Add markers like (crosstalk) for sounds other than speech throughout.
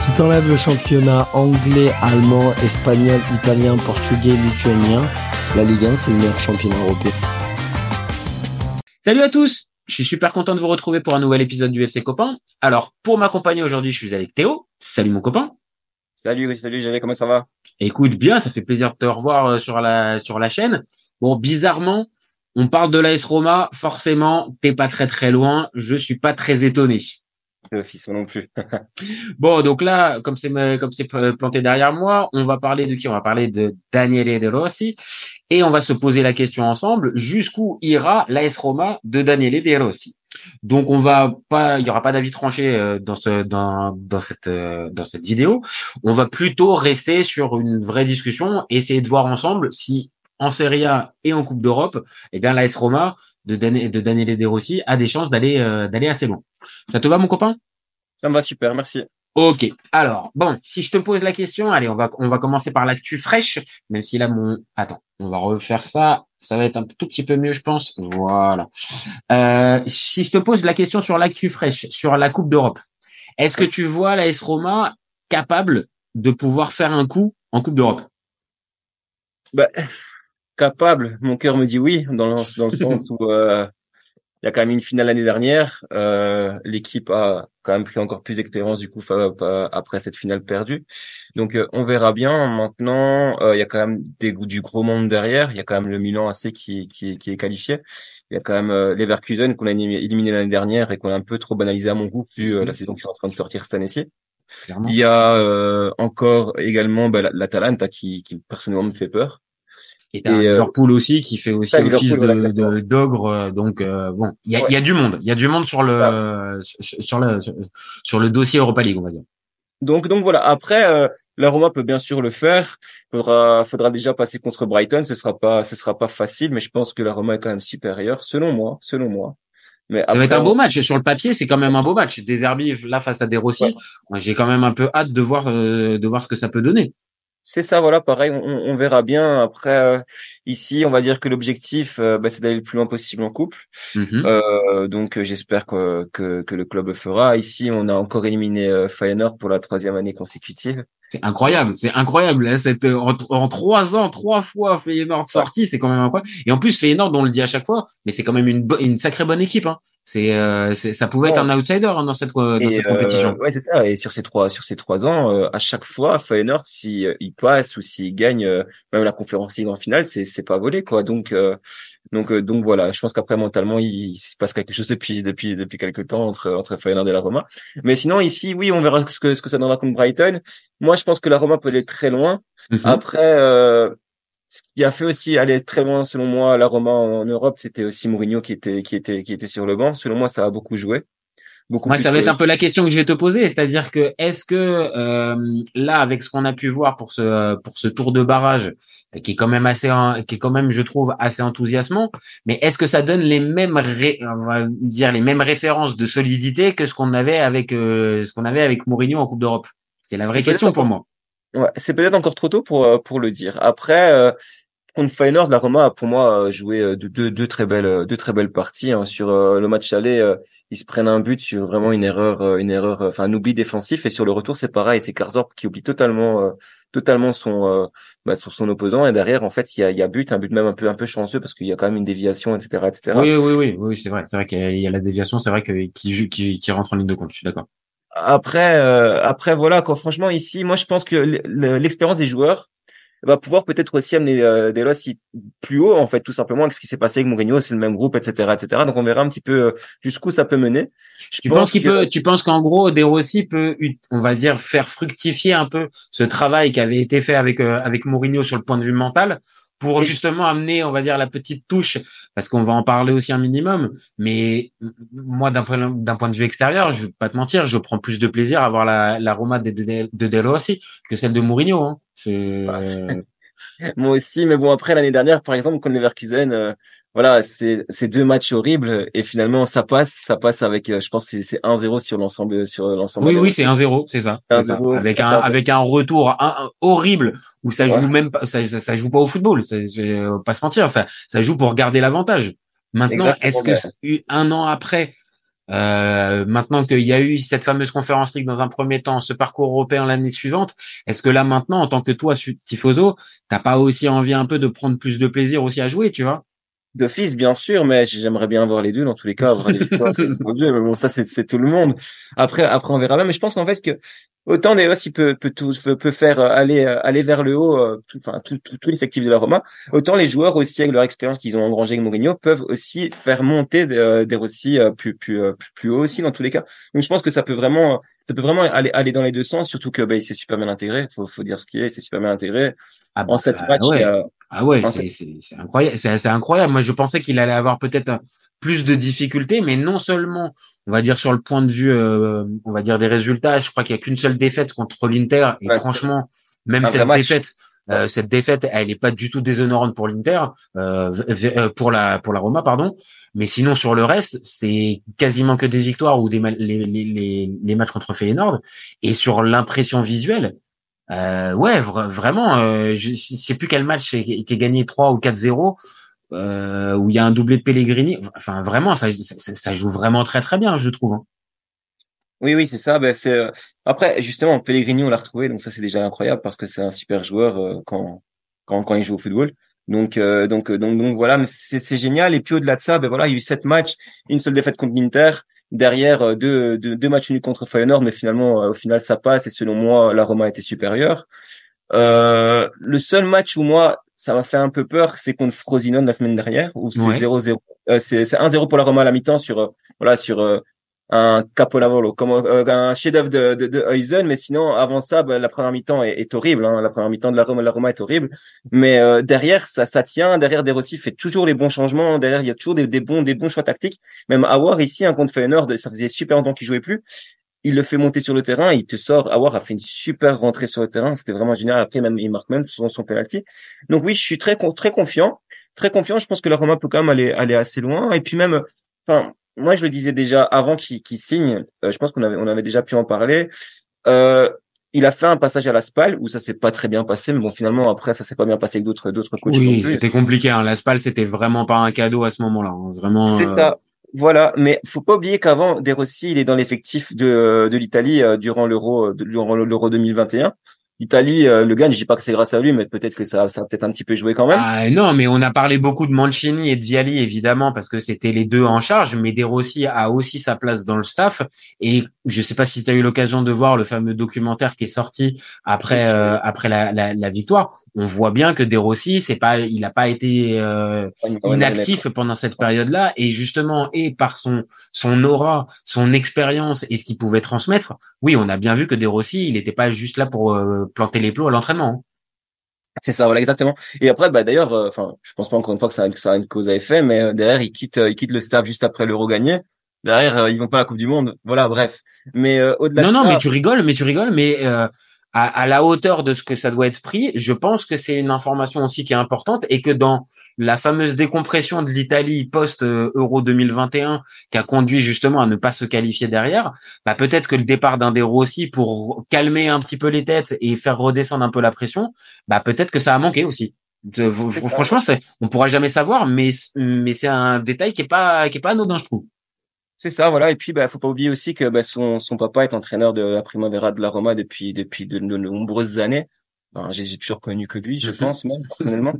Si t'enlèves le championnat anglais, allemand, espagnol, italien, portugais, lituanien, la Ligue 1 c'est le meilleur championnat européen. Salut à tous Je suis super content de vous retrouver pour un nouvel épisode du FC Copain. Alors, pour m'accompagner aujourd'hui, je suis avec Théo. Salut mon copain. Salut, salut J'avais comment ça va? Écoute bien, ça fait plaisir de te revoir euh, sur la sur la chaîne. Bon, bizarrement, on parle de l'AS Roma, forcément, t'es pas très très loin, je suis pas très étonné. Non plus. (laughs) bon, donc là, comme c'est comme c'est planté derrière moi, on va parler de qui? On va parler de Daniele De Rossi et on va se poser la question ensemble jusqu'où ira l'AS Roma de Daniele De Rossi? Donc on va pas, il y aura pas d'avis tranché euh, dans ce dans dans cette euh, dans cette vidéo. On va plutôt rester sur une vraie discussion, essayer de voir ensemble si en Serie A et en Coupe d'Europe, eh bien l'AS Roma de, de Daniele De Rossi a des chances d'aller euh, d'aller assez loin. Ça te va, mon copain? Ça me va super, merci. Ok. Alors, bon, si je te pose la question, allez, on va on va commencer par l'actu fraîche, même si là mon attends, on va refaire ça. Ça va être un tout petit peu mieux, je pense. Voilà. Euh, si je te pose la question sur l'actu fraîche, sur la Coupe d'Europe, est-ce que tu vois l'AS Roma capable de pouvoir faire un coup en Coupe d'Europe? Bah, capable. Mon cœur me dit oui, dans le, dans le sens où euh, il y a quand même une finale l'année dernière. Euh, L'équipe a quand même pris encore plus d'expérience du coup après cette finale perdue. Donc euh, on verra bien. Maintenant, euh, il y a quand même des, du gros monde derrière. Il y a quand même le Milan AC qui, qui, qui est qualifié. Il y a quand même euh, l'Everkusen qu'on a éliminé l'année dernière et qu'on a un peu trop banalisé à mon goût vu euh, la saison qui est en train de sortir cette année-ci. Il y a encore également bah, l'Atalanta qui, qui personnellement me fait peur. Et t'as euh, Liverpool aussi qui fait aussi office de d'ogre. Euh, donc euh, bon, il y a, y a, du monde. Il y a du monde sur le sur, le sur, le dossier Europa League, on va dire. Donc donc voilà. Après, la Roma peut bien sûr le faire. Faudra faudra déjà passer contre Brighton. Ce sera pas ce sera pas facile, mais je pense que la Roma est quand même supérieure, selon moi, selon moi. Mais ça va être un beau match. Sur le papier, c'est quand même un beau match. Des Herbis là face à des Rossi. J'ai quand même un peu hâte de voir de voir ce que ça peut donner. C'est ça, voilà, pareil, on, on verra bien. Après, euh, ici, on va dire que l'objectif, euh, bah, c'est d'aller le plus loin possible en couple. Mm-hmm. Euh, donc, j'espère que, que, que, le club le fera. Ici, on a encore éliminé Feyenoord pour la troisième année consécutive. C'est incroyable, c'est incroyable. Hein, cette, en, trois ans, trois fois Feyenoord sorti, c'est quand même incroyable. Et en plus, Feyenoord, on le dit à chaque fois, mais c'est quand même une, une sacrée bonne équipe. Hein. C'est, euh, ça pouvait être un outsider hein, dans cette dans cette euh, compétition. ouais, c'est ça. Et sur ces trois sur ces trois ans, euh, à chaque fois, Feyenoord, si euh, il passe ou s'il gagne même la conférence League en finale, c'est c'est pas volé quoi. Donc donc donc voilà. Je pense qu'après mentalement, il, se passe quelque chose depuis depuis depuis quelques temps entre entre Feyenoord et la Roma. Mais sinon ici, oui, on verra ce que ce que ça donnera contre Brighton. Moi, je pense que la Roma peut aller très loin. Mm-hmm. Après ce qui a fait aussi aller très loin, selon moi, la Roma en Europe, c'était aussi Mourinho qui était qui était qui était sur le banc. Selon moi, ça a beaucoup joué. Beaucoup moi, ça va être un peu la question que je vais te poser, c'est-à-dire que est-ce que euh, là, avec ce qu'on a pu voir pour ce pour ce tour de barrage, qui est quand même assez, qui est quand même, je trouve, assez enthousiasmant, mais est-ce que ça donne les mêmes, on va dire les mêmes références de solidité que ce qu'on avait avec euh, ce qu'on avait avec Mourinho en Coupe d'Europe? C'est la vraie question pour moi. Ouais, c'est peut-être encore trop tôt pour euh, pour le dire. Après, euh, contre Feyenoord, la Roma a pour moi joué deux, deux, très belles deux très belles parties. Hein. Sur le match aller, ils se prennent un but sur vraiment une erreur, une erreur, enfin un oubli défensif. Et sur le retour, c'est pareil, c'est Karzorp qui oublie totalement totalement son bah, son, son opposant. Et derrière, en fait, il y a, y a but, un but même un peu un peu chanceux parce qu'il y a quand même une déviation, etc., etc. Oui, oui, oui, oui, c'est vrai, c'est vrai qu'il y a la déviation, c'est vrai que qui, qui qui rentre en ligne de compte. Je suis d'accord. Après, euh, après voilà quoi. Franchement, ici, moi, je pense que l'expérience des joueurs va pouvoir peut-être aussi amener euh, des Rossi plus haut en fait tout simplement avec ce qui s'est passé avec Mourinho c'est le même groupe etc etc donc on verra un petit peu euh, jusqu'où ça peut mener je tu penses qu'il peut tu penses qu'en gros De Rossi peut on va dire faire fructifier un peu ce travail qui avait été fait avec euh, avec Mourinho sur le point de vue mental pour justement amener, on va dire, la petite touche, parce qu'on va en parler aussi un minimum. Mais moi, d'un point, d'un point de vue extérieur, je vais pas te mentir, je prends plus de plaisir à voir la, la Roma de, de, de Del Rossi que celle de Mourinho. Hein. Bah, (laughs) moi aussi, mais bon, après l'année dernière, par exemple, contre Leverkusen, euh, voilà, c'est c'est deux matchs horribles et finalement ça passe, ça passe avec, euh, je pense c'est c'est 1-0 sur l'ensemble sur l'ensemble. Oui oui, c'est 1-0, c'est ça. Avec un avec un retour horrible où ça joue même pas, ça, ça, joue pas au football, ça, pas se mentir, ça ça joue pour garder l'avantage. Maintenant, est-ce que un an après, euh, maintenant qu'il y a eu cette fameuse conférence ligue dans un premier temps, ce parcours européen l'année suivante, est-ce que là maintenant, en tant que toi, Tifoso, t'as pas aussi envie un peu de prendre plus de plaisir aussi à jouer, tu vois? D'office, bien sûr, mais j'aimerais bien voir les deux dans tous les cas. (laughs) mais bon, ça c'est tout le monde. Après, après on verra bien. Mais je pense qu'en fait que autant il peut peut tout peut faire aller aller vers le haut, euh, tout, enfin tout, tout, tout l'effectif de la Roma. Autant les joueurs aussi avec leur expérience qu'ils ont engrangé avec Mourinho peuvent aussi faire monter des, euh, des Rossi euh, plus plus plus haut aussi dans tous les cas. Donc je pense que ça peut vraiment ça peut vraiment aller aller dans les deux sens. Surtout que bah, il s'est super bien intégré. Faut faut dire ce qu'il est. Il s'est super bien intégré. Ah bah, en cette match, ah ouais, c'est incroyable. C'est incroyable. Moi, je pensais qu'il allait avoir peut-être plus de difficultés, mais non seulement, on va dire sur le point de vue, euh, on va dire des résultats. Je crois qu'il y a qu'une seule défaite contre l'Inter, et franchement, même cette défaite, euh, cette défaite, elle n'est pas du tout déshonorante pour l'Inter, euh, euh, pour la pour la Roma, pardon. Mais sinon, sur le reste, c'est quasiment que des victoires ou des les, les, les matchs contre Feyenoord. Et sur l'impression visuelle, euh, ouais, vraiment, euh, je, sais plus quel match est gagné 3 ou 4-0, euh, où il y a un doublé de Pellegrini. Enfin, vraiment, ça, ça, joue vraiment très très bien, je trouve. Hein. Oui, oui, c'est ça. Ben, c'est euh, après justement Pellegrini, on l'a retrouvé, donc ça c'est déjà incroyable parce que c'est un super joueur euh, quand, quand quand il joue au football. Donc donc donc donc voilà, c'est génial. Et puis au-delà de ça, ben voilà, il y a eu sept matchs, une seule défaite contre l'Inter derrière euh, deux, deux, deux, matchs nuls contre Feyenoord, mais finalement, euh, au final, ça passe et selon moi, la Roma était supérieure. Euh, le seul match où moi, ça m'a fait un peu peur, c'est contre Frosinone la semaine dernière, où c'est 0-0. c'est 1-0 pour la Roma à la mi-temps sur, voilà, sur un capolavoro, comme euh, un chef-d'œuvre de, de, de mais sinon avant ça, bah, la première mi-temps est, est horrible. Hein, la première mi-temps de la Roma, la Roma est horrible, mais euh, derrière ça, ça tient. Derrière De Rossi fait toujours les bons changements. Derrière il y a toujours des, des bons, des bons choix tactiques. Même Awar ici, un contre Feyenoord, ça faisait super longtemps qu'il jouait plus. Il le fait monter sur le terrain, il te sort. Awar a fait une super rentrée sur le terrain, c'était vraiment génial. Après même il marque même son, son penalty. Donc oui, je suis très très confiant, très confiant. Je pense que la Roma peut quand même aller aller assez loin. Et puis même, enfin moi, je le disais déjà avant qu'il signe. Euh, je pense qu'on avait, on avait déjà pu en parler. Euh, il a fait un passage à la SPAL où ça s'est pas très bien passé, mais bon, finalement, après, ça s'est pas bien passé avec d'autres, d'autres coachs. Oui, c'était compliqué. Hein. La SPAL, c'était vraiment pas un cadeau à ce moment-là. Hein. Vraiment. C'est euh, ça. Voilà, mais faut pas oublier qu'avant, De Rossi, il est dans l'effectif de, de l'Italie durant l'Euro, durant l'Euro 2021. Italie euh, le gagne. Je dis pas que c'est grâce à lui, mais peut-être que ça, ça a peut-être un petit peu joué quand même. Ah, non, mais on a parlé beaucoup de Mancini et de Viali évidemment parce que c'était les deux en charge. Mais De Rossi a aussi sa place dans le staff. Et je sais pas si tu as eu l'occasion de voir le fameux documentaire qui est sorti après euh, après la, la, la, victoire. On voit bien que De Rossi, c'est pas, il a pas été euh, inactif pendant cette période-là. Et justement, et par son son aura, son expérience et ce qu'il pouvait transmettre, oui, on a bien vu que De Rossi, il n'était pas juste là pour planter les plots à l'entraînement. Hein. C'est ça, voilà exactement. Et après, bah d'ailleurs, euh, enfin, je pense pas encore une fois que ça a, ça a une cause à effet, mais euh, derrière, il quitte, euh, il quitte le staff juste après l'Euro gagné. Derrière, ils vont pas à la Coupe du Monde. Voilà, bref. Mais au-delà. Non, de non, mais tu rigoles, mais tu rigoles, mais à, à, la hauteur de ce que ça doit être pris, je pense que c'est une information aussi qui est importante et que dans la fameuse décompression de l'Italie post-Euro 2021 qui a conduit justement à ne pas se qualifier derrière, bah peut-être que le départ d'un des Rossi pour calmer un petit peu les têtes et faire redescendre un peu la pression, bah peut-être que ça a manqué aussi. Franchement, on pourra jamais savoir, mais mais c'est un détail qui est pas qui est pas anodin, je trouve. C'est ça, voilà. Et puis, bah, faut pas oublier aussi que bah, son, son papa est entraîneur de la Primavera de la Roma depuis depuis de, nombreuses années. j'ai toujours connu que lui, je (laughs) pense même personnellement.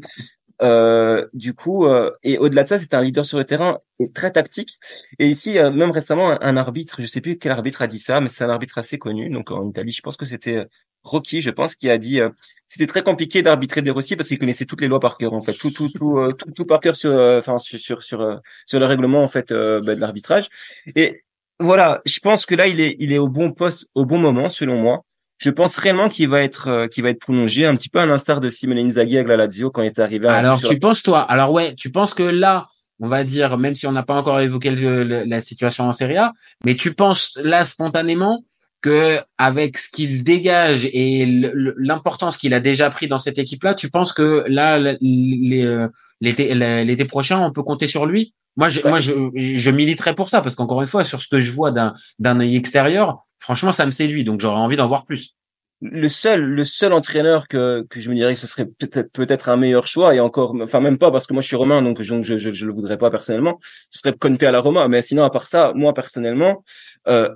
Euh, du coup, euh, et au-delà de ça, c'est un leader sur le terrain et très tactique. Et ici, euh, même récemment, un, arbitre, je sais plus quel arbitre a dit ça, mais c'est un arbitre assez connu. Donc en Italie, je pense que c'était Rocky, je pense, qui a dit euh, c'était très compliqué d'arbitrer des Rossi parce qu'il connaissait toutes les lois par cœur en fait, tout tout tout euh, tout, tout, par cœur sur enfin sur sur sur, sur le règlement en fait ben, de l'arbitrage. Et voilà, je pense que là il est il est au bon poste au bon moment selon moi. Je pense réellement qu'il va être qu'il va être prolongé un petit peu à l'instar de Simone Inzaghi avec la Lazio quand il est arrivé. Alors tu penses toi? Alors ouais, tu penses que là on va dire, même si on n'a pas encore évoqué la situation en Serie A, mais tu penses là spontanément que avec ce qu'il dégage et l'importance qu'il a déjà pris dans cette équipe-là, tu penses que là, euh, l'été prochain, on peut compter sur lui? Moi, je, moi, je, je militerais pour ça parce qu'encore une fois, sur ce que je vois d'un d'un œil extérieur, franchement, ça me séduit. Donc, j'aurais envie d'en voir plus le seul le seul entraîneur que que je me dirais que ce serait peut-être peut-être un meilleur choix et encore enfin même pas parce que moi je suis romain donc je je je, le voudrais pas personnellement ce serait Conte à la Roma mais sinon à part ça moi personnellement euh,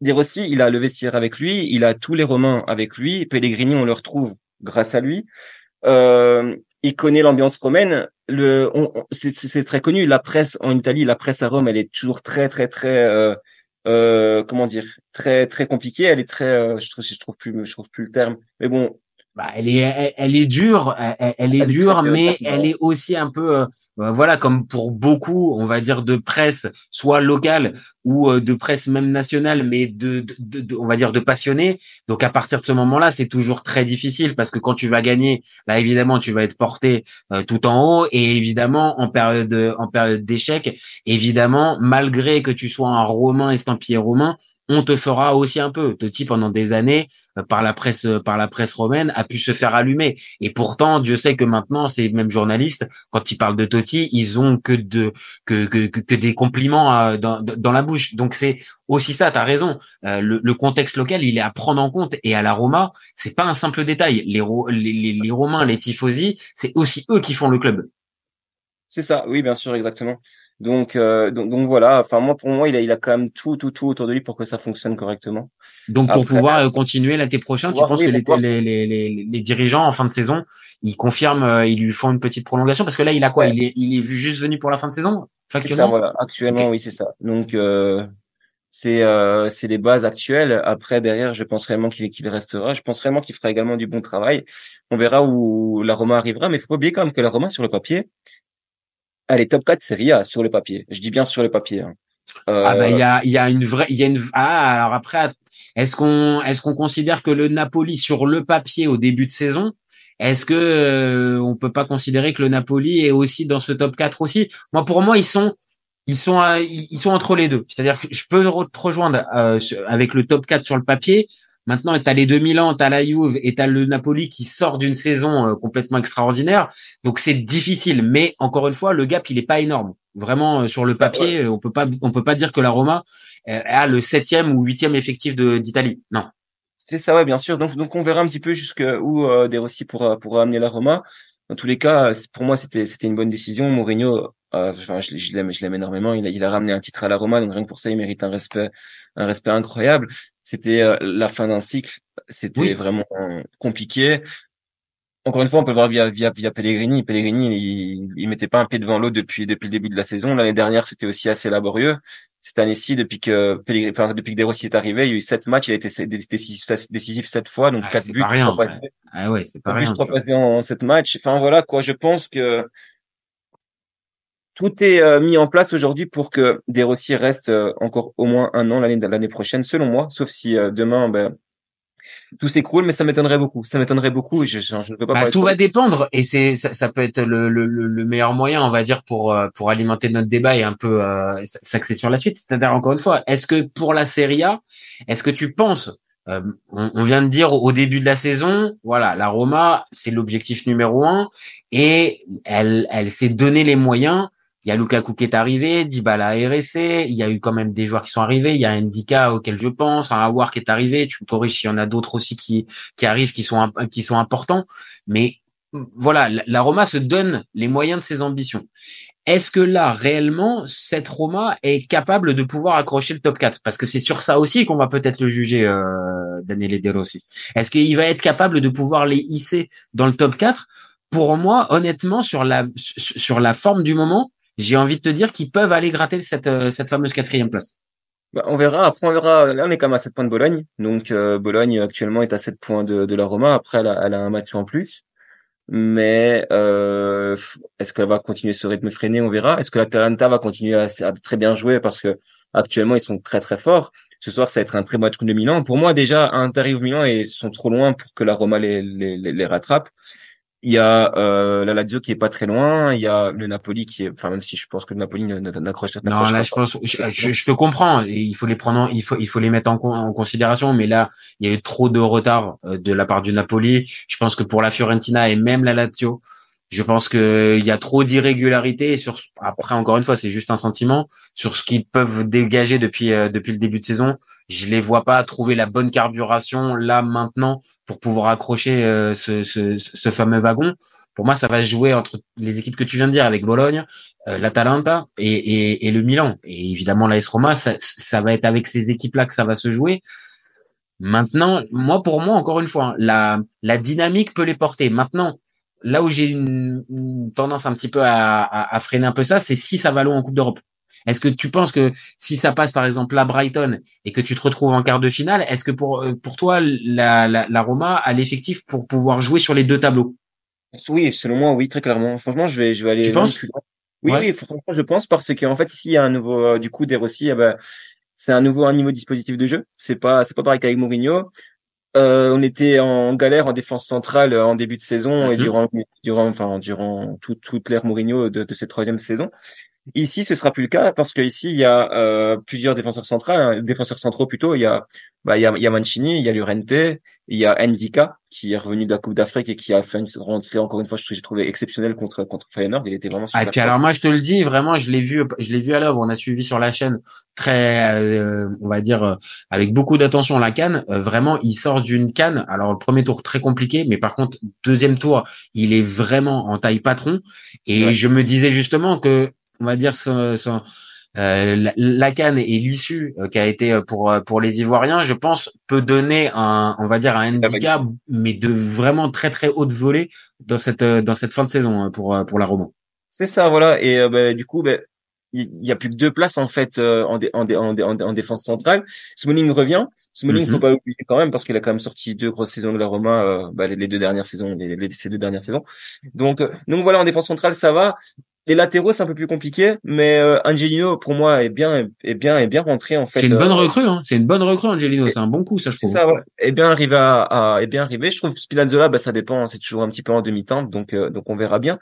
De Rossi il a le vestiaire avec lui il a tous les romains avec lui Pellegrini on le retrouve grâce à lui euh, il connaît l'ambiance romaine le c'est très connu la presse en Italie la presse à Rome elle est toujours très très très euh, euh, comment dire, très très compliquée. Elle est très, euh, je trouve, je trouve plus, je trouve plus le terme. Mais bon, bah, elle est, elle, est dure, elle, est dure, mais elle est aussi un peu, euh, euh, voilà, comme pour beaucoup, on va dire de presse, soit locale ou euh, de presse même nationale, mais de, de, on va dire de passionnés. Donc à partir de ce moment-là, c'est toujours très difficile parce que quand tu vas gagner, là évidemment, tu vas être porté tout en haut et évidemment en période, en période d'échec, évidemment, malgré que tu sois un romain estampillé romain, on te fera aussi un peu. Totti pendant des années euh, par la presse euh, par la presse romaine a pu se faire allumer. Et pourtant Dieu sait que maintenant ces mêmes journalistes quand ils parlent de Totti ils ont que de que que, que des compliments euh, dans, la bouche. Donc c'est aussi ça tu as raison le, contexte local il est à prendre en compte. Et à la Roma c'est pas un simple détail. Les les, les Romains les tifosi c'est aussi eux qui font le club. C'est ça. Oui bien sûr exactement donc, euh, donc, donc, voilà. Enfin, moi, pour moi, il a, il a quand même tout, tout, tout autour de lui pour que ça fonctionne correctement. Donc, pour pouvoir euh, continuer l'été prochain, tu penses que les, les, les, les, dirigeants en fin de saison, ils confirment, euh, ils lui font une petite prolongation? Parce que là, il a quoi? Il est, il est juste venu pour la fin de saison Factuellement? voilà. Actuellement, oui, c'est ça. Donc, c'est c'est les bases actuelles. Après, derrière, je pense réellement qu'il qu'il restera. Je pense réellement qu'il fera également du bon travail. On verra où la Roma arrivera, mais faut pas oublier quand même que la Roma sur le papier, Allez, top 4 Serie A sur le papier. Je dis bien sur le papier. Hein. Ah bah il y a il y a une vraie il y a une ah alors après est-ce qu'on est-ce qu'on considère que le Napoli sur le papier au début de saison est-ce que euh, on peut pas considérer que le Napoli est aussi dans ce top 4 aussi? Moi pour moi ils sont ils sont ils sont entre les deux. C'est-à-dire que je peux te rejoindre euh, avec le top 4 sur le papier. Maintenant, tu as les 2000 ans, tu as la Juve et tu as le Napoli qui sort d'une saison euh, complètement extraordinaire. Donc c'est difficile, mais encore une fois, le gap il est pas énorme. Vraiment euh, sur le bah, papier, on peut pas on peut pas dire que la Roma euh, a le septième ou huitième effectif d'Italie. Non. C'est ça, ouais, bien sûr. Donc donc on verra un petit peu jusqu'où euh, De Rossi pourra pourra amener la Roma. Dans tous les cas, pour moi c'était c'était une bonne décision. Mourinho, enfin je, je l'aime je l'aime énormément. Il a il a ramené un titre à la Roma, donc rien que pour ça il mérite un respect un respect incroyable c'était euh, la fin d'un cycle, c'était vraiment compliqué. Encore une fois, on peut voir via via via Pellegrini. Pellegrini, il, il mettait pas un pied devant l'autre depuis depuis le début de la saison. L'année dernière, c'était aussi assez laborieux. Cette année-ci, depuis que Pellegrini, enfin, depuis que De Rossi est arrivé, il y a eu sept matchs, il a été décisif, sept fois, donc ah, quatre buts. Pas rien, Ah ouais, c'est pas rien. Trois passes en sept matchs. Enfin voilà quoi. Je pense que tout est euh, mis en place aujourd'hui pour que des Rossi reste euh, encore au moins un an l'année l'année prochaine, selon moi, sauf si euh, demain, ben, tout s'écroule, mais ça m'étonnerait beaucoup. Ça m'étonnerait beaucoup. Et je, je, ne veux pas. Bah, tout va dépendre, et c'est ça, ça, peut être le, le, le, meilleur moyen, on va dire, pour pour alimenter notre débat et un peu euh, s'axer sur la suite. C'est-à-dire encore une fois, est-ce que pour la Serie A, est-ce que tu penses on, on, vient de dire au début de la saison, voilà, la Roma, c'est l'objectif numéro un, et elle, elle s'est donné les moyens il y a Lukaku qui est arrivé, Dybala est resté, il y a eu quand même des joueurs qui sont arrivés, il y a Ndika auquel je pense, un Awar qui est arrivé, tu me corriges s'il y en a d'autres aussi qui qui arrivent qui sont qui sont importants, mais voilà, la Roma se donne les moyens de ses ambitions. Est-ce que là, réellement, cette Roma est capable de pouvoir accrocher le top 4 Parce que c'est sur ça aussi qu'on va peut-être le juger, euh, Daniele De Rossi. Est-ce qu'il va être capable de pouvoir les hisser dans le top 4 Pour moi, honnêtement, sur la, sur la forme du moment, j'ai envie de te dire qu'ils peuvent aller gratter cette, euh, cette fameuse quatrième place. Bah, on verra. Après, on verra. Là, on est quand même à 7 points de Bologne. Donc, euh, Bologne actuellement est à 7 points de, de la Roma. Après, elle a, elle a un match en plus. Mais euh, est-ce qu'elle va continuer ce rythme freiné? On verra. Est-ce que la Talenta va continuer à, à, très bien jouer? Parce que actuellement ils sont très très forts. Ce soir, ça va être un très match de Milan. Pour moi, déjà, Inter Milan et sont trop loin pour que la Roma les, les, les rattrape. Il y a euh, la Lazio qui est pas très loin. Il y a le Napoli qui est, enfin même si je pense que le Napoli n'accroche pas. Non, là je pense, je, je, te comprends. Il faut les prendre, il faut il faut les mettre en, en, considération. Mais là, il y a eu trop de retard euh, de la part du Napoli. Je pense que pour la Fiorentina et même la Lazio, je pense qu'il y a trop d'irrégularités sur. Après, encore une fois, c'est juste un sentiment sur ce qu'ils peuvent dégager depuis euh, depuis le début de saison. Je les vois pas trouver la bonne carburation là maintenant pour pouvoir accrocher euh, ce, ce, fameux wagon. Pour moi, ça va jouer entre les équipes que tu viens de dire avec Bologne, euh, l'Atalanta et, et, le Milan. Et évidemment, l'AS Roma, ça, ça va être avec ces équipes-là que ça va se jouer. Maintenant, moi, pour moi, encore une fois, la, la dynamique peut les porter. Maintenant, là où j'ai une, tendance un petit peu à, à, freiner un peu ça, c'est si ça va loin en Coupe d'Europe. Est-ce que tu penses que si ça passe par exemple à Brighton et que tu te retrouves en quart de finale, est-ce que pour euh, pour toi la, la, la Roma a l'effectif pour pouvoir jouer sur les deux tableaux? Oui, selon moi, oui, très clairement. Franchement, je vais je vais aller. Tu penses? Oui, oui, franchement, je pense parce qu'en fait ici il y a un nouveau euh, du coup des Rossi, eh ben, c'est un nouveau un niveau dispositif de jeu. C'est pas c'est pas pareil qu'avec Mourinho. Euh, on était en galère en défense centrale euh, en début de saison et mhm. durant, durant, enfin, durant tout, toute l'ère Mourinho de, de cette troisième saison. Ici, ce sera plus le cas parce que ici, il y a euh, plusieurs défenseurs centraux, hein, défenseurs centraux plutôt. Il y a, bah, il y a, il y a Mancini, il y a Lurente, il y a Ndika qui est revenu de la Coupe d'Afrique et qui a fait une rentrée encore une fois, j'ai trouvé exceptionnelle contre contre Feyenoord. Il était vraiment super. Ah, et puis alors moi, je te le dis, vraiment, je l'ai vu, je l'ai vu à l'œuvre. On a suivi sur la chaîne très, euh, on va dire, euh, avec beaucoup d'attention la canne. Euh, vraiment, il sort d'une canne. Alors le premier tour très compliqué, mais par contre deuxième tour, il est vraiment en taille patron. Et je me disais justement que, on va dire, son, son euh, la, canne et l'issue euh, qui a été euh, pour pour les Ivoiriens, je pense, peut donner un, on va dire un handicap, mais de vraiment très très haute volée dans cette dans cette fin de saison pour pour la Roma. C'est ça, voilà. Et bah, du coup, bah, il y, a plus que deux places en fait en, dé, en, en, en, défense centrale. Smalling revient. Smalling, il faut mhm. pas oublier quand même parce qu'il a quand même sorti deux grosses saisons de la Roma, bah, les, deux dernières saisons, les, les, ces deux dernières saisons. Donc, donc voilà, en défense centrale, ça va. Les latéraux, c'est un peu plus compliqué, mais euh, Angelino, pour moi, est bien, est bien, est bien rentré en fait. C'est une bonne euh, recrue, hein. C'est une bonne recrue, Angelino. C'est un bon coup, ça, je trouve. Ça, ouais. Est bien arrivé à, à, est bien arrivé. Je trouve Spinazzola, bah, ça dépend. C'est toujours un petit peu en demi-temps, donc, euh, donc on verra bien.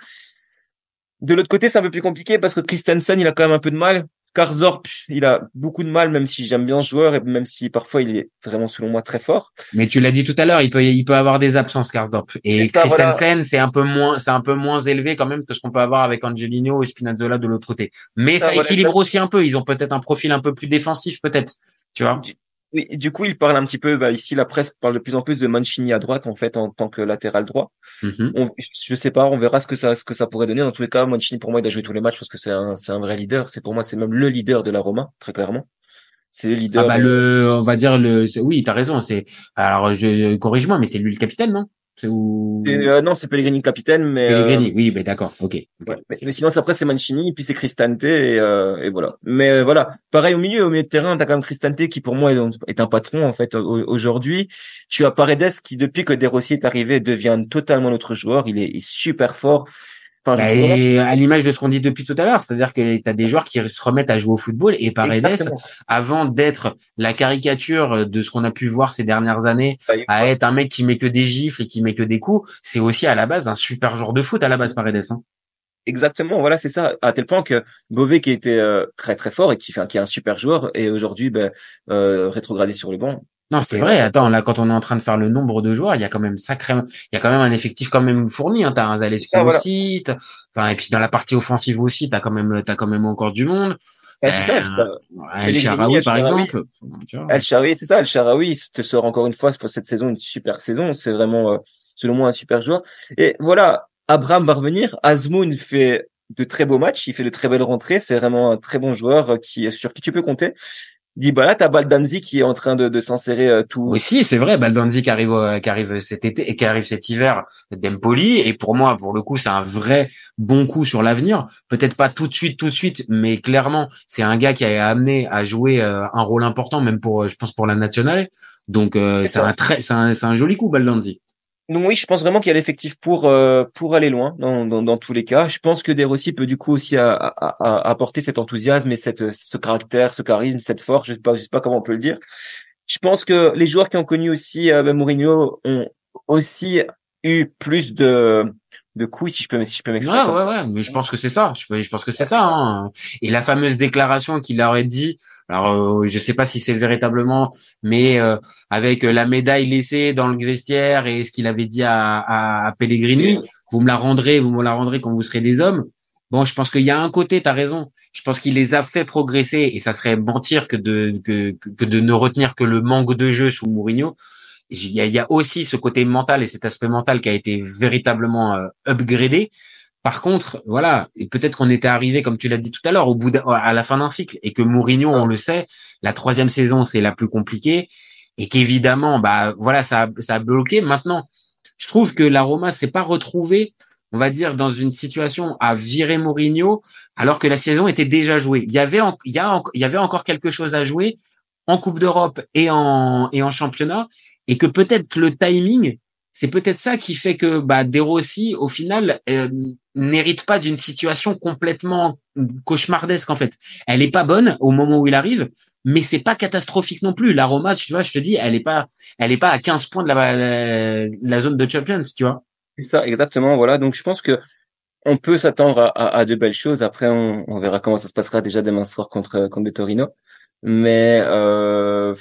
De l'autre côté, c'est un peu plus compliqué parce que Christensen, il a quand même un peu de mal. Karzorp, il a beaucoup de mal, même si j'aime bien ce joueur et même si parfois il est vraiment selon moi très fort. Mais tu l'as dit tout à l'heure, il peut il peut avoir des absences Karzorp. Et Christensen, c'est un peu moins c'est un peu moins élevé quand même que ce qu'on peut avoir avec Angelino et Spinazzola de l'autre côté. Mais ça, équilibre aussi un peu. Ils ont peut-être un profil un peu plus défensif peut-être. Tu vois? Oui, du coup, il parle un petit peu. Bah, ici, la presse parle de plus en plus de Mancini à droite, en fait, en tant que latéral droit. Mm-hmm. on, je sais pas, on verra ce que ça, ce que ça pourrait donner. Dans tous les cas, Mancini, pour moi, il a joué tous les matchs parce que c'est un, c'est un vrai leader. C'est pour moi, c'est même le leader de la Roma, très clairement. C'est le leader. Ah bah le, on va dire le. Oui, t'as raison. C'est alors, je corrige-moi, mais c'est lui le capitaine, non? C'est où euh, Non, c'est Pellegrini capitaine, mais Pellegrini, euh, oui, mais d'accord, ok. mais, sinon après c'est Mancini, puis c'est Cristante et, euh, et voilà. Mais voilà, pareil au milieu, au milieu de terrain, t'as quand même Cristante qui pour moi est, un patron en fait aujourd'hui. Tu as Paredes qui depuis que De Rossi est arrivé devient totalement notre joueur. Il est, il est super fort. Enfin, bah, à l'image de ce qu'on dit depuis tout à l'heure, c'est-à-dire que tu as des joueurs qui se remettent à jouer au football et Paredes, avant d'être la caricature de ce qu'on a pu voir ces dernières années, bah, à être un mec qui met que des gifles et qui met que des coups, c'est aussi à la base un super joueur de foot à la base Paredes. Hein. Exactement, voilà, c'est ça. À tel point que Beauvais, qui était euh, très très fort et qui, enfin, qui est un super joueur, et aujourd'hui ben, euh, rétrogradé sur le banc. Non, c'est vrai. Attends, là, quand on est en train de faire le nombre de joueurs, il y a quand même sacrément, il y a quand même un effectif quand même fourni. Hein. T'as un Zalewski aussi, enfin, et puis dans la partie offensive aussi, t'as quand même, t'as quand même encore du monde. Euh, El Sharaoui, par exemple. El Sharaoui, c'est ça. El Sharaoui te sort encore une fois pour cette saison une super saison. C'est vraiment, euh, selon moi, un super joueur. Et voilà, Abraham va revenir. Azmoun fait de très beaux matchs. Il fait de très belles rentrées. C'est vraiment un très bon joueur qui, sur qui tu peux compter. Dybala, t'as Baldanzi qui est en train de, de s'insérer euh, tout. Oui, si, c'est vrai. Baldanzi qui arrive, euh, qui arrive cet été et qui arrive cet hiver d'Empoli. Et pour moi, pour le coup, c'est un vrai bon coup sur l'avenir. Peut-être pas tout de suite, tout de suite, mais clairement, c'est un gars qui a amené à jouer euh, un rôle important, même pour, je pense, pour la nationale. Donc, c'est un très, c'est un, c'est un joli coup, Baldanzi. Donc oui, je pense vraiment qu'il y a l'effectif pour euh, pour aller loin dans, dans, dans, tous les cas. Je pense que De Rossi peut du coup aussi à, apporter cet enthousiasme et cette ce caractère, ce charisme, cette force. Je sais pas, je sais pas comment on peut le dire. Je pense que les joueurs qui ont connu aussi euh, Mourinho ont aussi eu plus de de couilles, si je peux, si je peux m'exprimer. Ouais, ouais, ouais, mais je pense que c'est ça. Je, je pense que c'est ça. Hein. Et la fameuse déclaration qu'il aurait dit, alors euh, je sais pas si c'est véritablement, mais euh, avec la médaille laissée dans le vestiaire et ce qu'il avait dit à, à, Pellegrini, vous me la rendrez, vous me la rendrez quand vous serez des hommes. Bon, je pense qu'il y a un côté, tu as raison. Je pense qu'il les a fait progresser et ça serait mentir que de que, que de ne retenir que le manque de jeu sous Mourinho il y a, aussi ce côté mental et cet aspect mental qui a été véritablement euh, upgradé. Par contre, voilà, peut-être qu'on était arrivé, comme tu l'as dit tout à l'heure, au bout à la fin d'un cycle, et que Mourinho, on le sait, la troisième saison c'est la plus compliquée, et qu'évidemment, bah voilà, ça, ça a bloqué. Maintenant, je trouve que la Roma s'est pas retrouvée, on va dire, dans une situation à virer Mourinho, alors que la saison était déjà jouée. Il y avait, il y a, il y avait encore quelque chose à jouer en Coupe d'Europe et en et en championnat, et que peut-être le timing, c'est peut-être ça qui fait que bah, De Rossi, au final, euh, n'hérite pas d'une situation complètement cauchemardesque en fait. Elle est pas bonne au moment où il arrive, mais c'est pas catastrophique non plus. La Roma, tu vois, je te dis, elle est pas, elle est pas à 15 points de la, la, zone de Champions, tu vois. C'est ça, exactement. Voilà. Donc je pense que on peut s'attendre à, à, de belles choses. Après, on, on, verra comment ça se passera déjà demain soir contre contre Torino. Mais euh,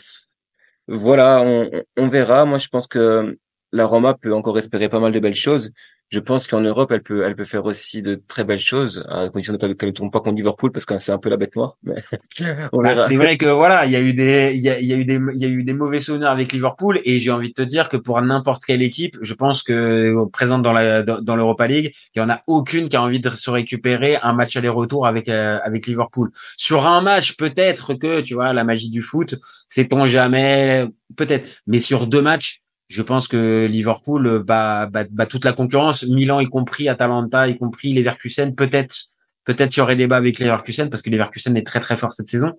voilà, on, on, verra. Moi, je pense que la Roma peut encore espérer pas mal de belles choses. Je pense qu'en Europe, elle peut, elle peut faire aussi de très belles choses, à condition qu'elle ne tombe pas contre Liverpool, parce que c'est un peu la bête noire. Mais (laughs) bah, c'est vrai que voilà, il y a eu des, il y a, y a, eu des, il y a eu des mauvais souvenirs avec Liverpool, et j'ai envie de te dire que pour n'importe quelle équipe, je pense que présente dans la, dans, l'Europa League, il y en a aucune qui a envie de se récupérer un match aller-retour avec euh, avec Liverpool. Sur un match, peut-être que tu vois la magie du foot, sait-on jamais, peut-être, mais sur deux matchs je pense que Liverpool euh, bat, bat, toute la concurrence, Milan y compris, Atalanta y compris, Leverkusen. Peut-être, peut-être il y aurait débat avec Leverkusen parce que Leverkusen est très très fort cette saison.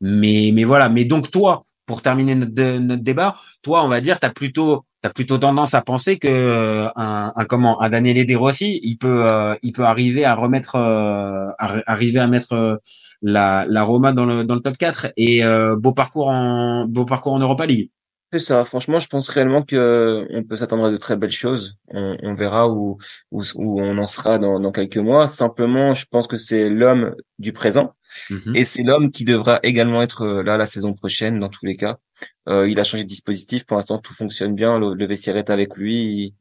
Mais mais voilà. Mais donc toi, pour terminer notre, notre débat, toi, on va dire, t'as plutôt t'as plutôt tendance à penser que euh, un, un, comment un Daniel De Rossi, il peut euh, il peut arriver à remettre arriver à mettre la la Roma dans le dans le top 4 et beau parcours en beau parcours en Europa League. C'est ça. Franchement, je pense réellement que on peut s'attendre à de très belles choses. On, on verra où, où, où on en sera dans, dans quelques mois. Simplement, je pense que c'est l'homme du présent mhm. et c'est l'homme qui devra également être euh, là la saison prochaine dans tous les cas. Euh, il a changé de dispositif. Pour l'instant, tout fonctionne bien. Le, le vestiaire est avec lui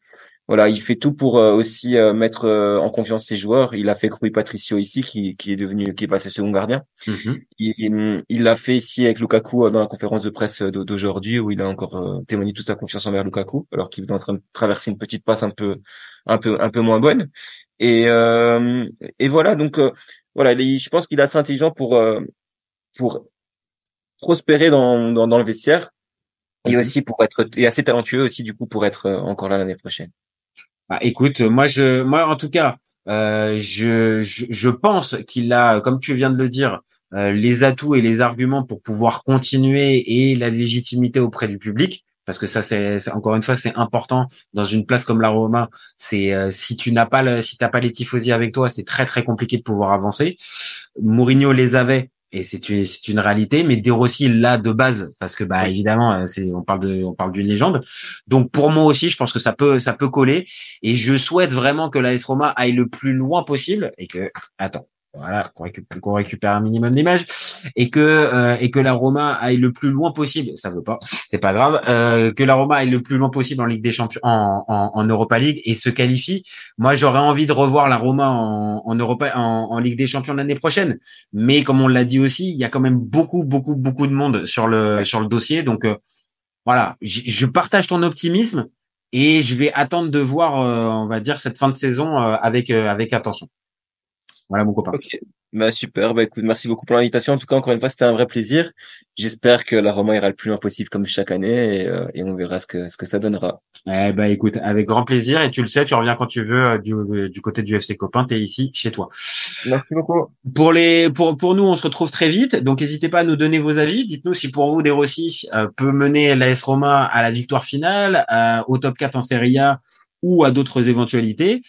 voilà, il fait tout pour euh, aussi euh, mettre euh, en confiance ses joueurs. Il a fait Rui Patricio ici, qui, qui est devenu, qui est passé second gardien. Mm-hmm. Il l'a fait ici avec Lukaku dans la conférence de presse d'aujourd'hui, où il a encore témoigné toute sa confiance envers Lukaku, alors qu'il est en train de traverser une petite passe un peu, un peu, un peu moins bonne. Et, et voilà, donc voilà, je pense qu'il est assez intelligent pour, pour prospérer dans, dans, dans le vestiaire et mm-hmm. aussi pour être et assez talentueux aussi du coup pour être encore là l'année prochaine. Bah, écoute, moi je, moi en tout cas, euh, je, je, je, pense qu'il a, comme tu viens de le dire, euh, les atouts et les arguments pour pouvoir continuer et la légitimité auprès du public. Parce que ça, c'est encore une fois, c'est important dans une place comme la Roma. C'est euh, si tu n'as pas le, si t'as pas les tifosi avec toi, c'est très très compliqué de pouvoir avancer. Mourinho les avait et c'est une, c'est une réalité. Mais De Rossi là de base, parce que bah évidemment, euh, c'est on parle de, on parle d'une légende. Donc pour moi aussi, je pense que ça peut, ça peut coller. Et je souhaite vraiment que l'AS Roma aille le plus loin possible et que, attends, voilà, qu'on récupère, un minimum d'images et que euh, et que la Roma aille le plus loin possible. Ça veut pas, c'est pas grave. Euh, que la Roma aille le plus loin possible en Ligue des Champions, en, en, en Europa League et se qualifie. Moi, j'aurais envie de revoir la Roma en, en Europa, en, Ligue des Champions l'année prochaine. Mais comme on l'a dit aussi, il y a quand même beaucoup, beaucoup, beaucoup de monde sur le sur le dossier. Donc euh, voilà, je partage ton optimisme et je vais attendre de voir, on va dire, cette fin de saison avec avec attention. Voilà mon copain. Bah super, bah écoute, merci beaucoup pour l'invitation. En tout cas, encore une fois, c'était un vrai plaisir. J'espère que la Roma ira le plus loin possible comme chaque année et, euh, et on verra ce que ce que ça donnera. Eh ben écoute, avec grand plaisir et tu le sais, tu reviens quand tu veux euh, du, euh, du côté du FC Copain, t'es ici chez toi. Merci beaucoup. Pour les pour pour nous, on se retrouve très vite, donc n'hésitez pas à nous donner vos avis. Dites-nous si pour vous De Rossi euh, peut mener l'AS Roma à la victoire finale, euh, au top 4 en Serie A ou à d'autres éventualités.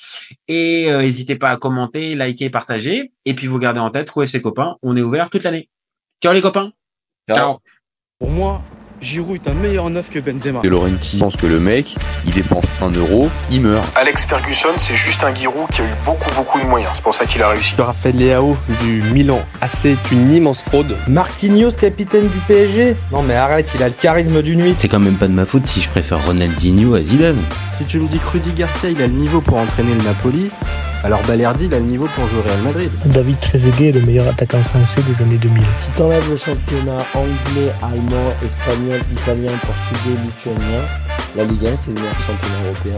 Et euh, n'hésitez pas à commenter, liker, partager. Et puis vous gardez en tête qu'au FC Copain, on est ouvert toute l'année. Ciao les copains. Ciao. Pour moi, Giroud est un meilleur neuf que Benzema. De Laurenti pense que le mec, il dépense un euro, il meurt. Alex Ferguson, c'est juste un Giroud qui a eu beaucoup beaucoup de moyens. C'est pour ça qu'il a réussi. Raphaël Leao du Milan AC est une immense fraude. Marquinhos, capitaine du PSG Non mais arrête, il a le charisme d'une nuit. C'est quand même pas de ma faute si je préfère Ronaldinho à Zidane. Si tu me dis que Rudy Garcia il a le niveau pour entraîner le Napoli, alors Balerdi il a le niveau pour jouer au Real Madrid. David Trezeguet est le meilleur attaquant français des années 2000. Si t'enlèves le championnat anglais, allemand, italien, portugais, lituanien, la Ligue 1 c'est le meilleur championnat européen.